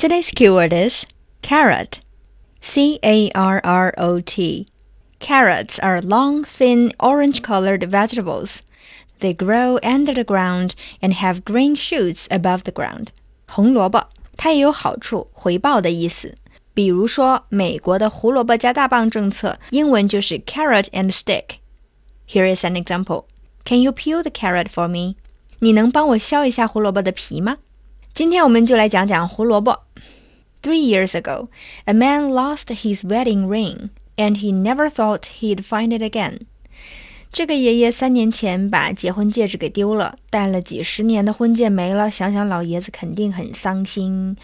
Today's keyword is carrot. C A R R O T. Carrots are long, thin, orange colored vegetables. They grow under the ground and have green shoots above the ground. 红萝卜，它也有好处、回报的意思。比如说，美国的胡萝卜加大棒政策，英文就是 carrot and stick。Here is an example. Can you peel the carrot for me? 你能帮我削一下胡萝卜的皮吗？今天我们就来讲讲胡萝卜。 Three years ago, a man lost his wedding ring, and he never thought he'd find it again. 这个爷爷三年前把结婚戒指给丢了，戴了几十年的婚戒没了，想想老爷子肯定很伤心。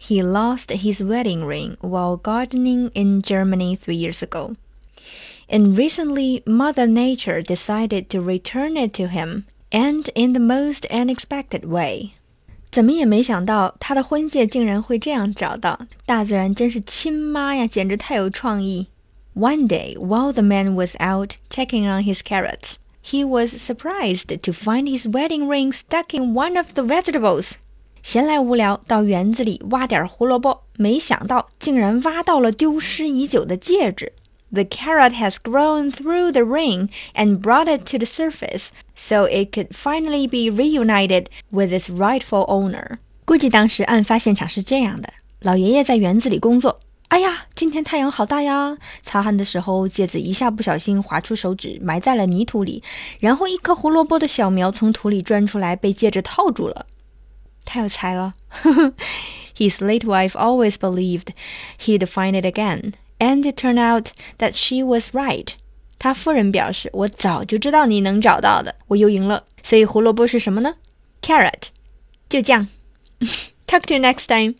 He lost his wedding ring while gardening in Germany three years ago. And recently, Mother Nature decided to return it to him, and in the most unexpected way. 怎么也没想到，他的婚戒竟然会这样找到。大自然真是亲妈呀，简直太有创意。One day, while the man was out checking on his carrots, he was surprised to find his wedding ring stuck in one of the vegetables. 闲来无聊，到园子里挖点胡萝卜，没想到竟然挖到了丢失已久的戒指。The carrot has grown through the ring and brought it to the surface, so it could finally be reunited with its rightful owner. 估计当时案发现场是这样的：老爷爷在园子里工作，哎呀，今天太阳好大呀！擦汗的时候，戒指一下不小心划出手指，埋在了泥土里，然后一颗胡萝卜的小苗从土里钻出来，被戒指套住了。太有才了！His late wife always believed he'd find it again. And it turned out that she was right. 他夫人表示：“我早就知道你能找到的，我又赢了。”所以胡萝卜是什么呢？Carrot，就这样。Talk to you next time.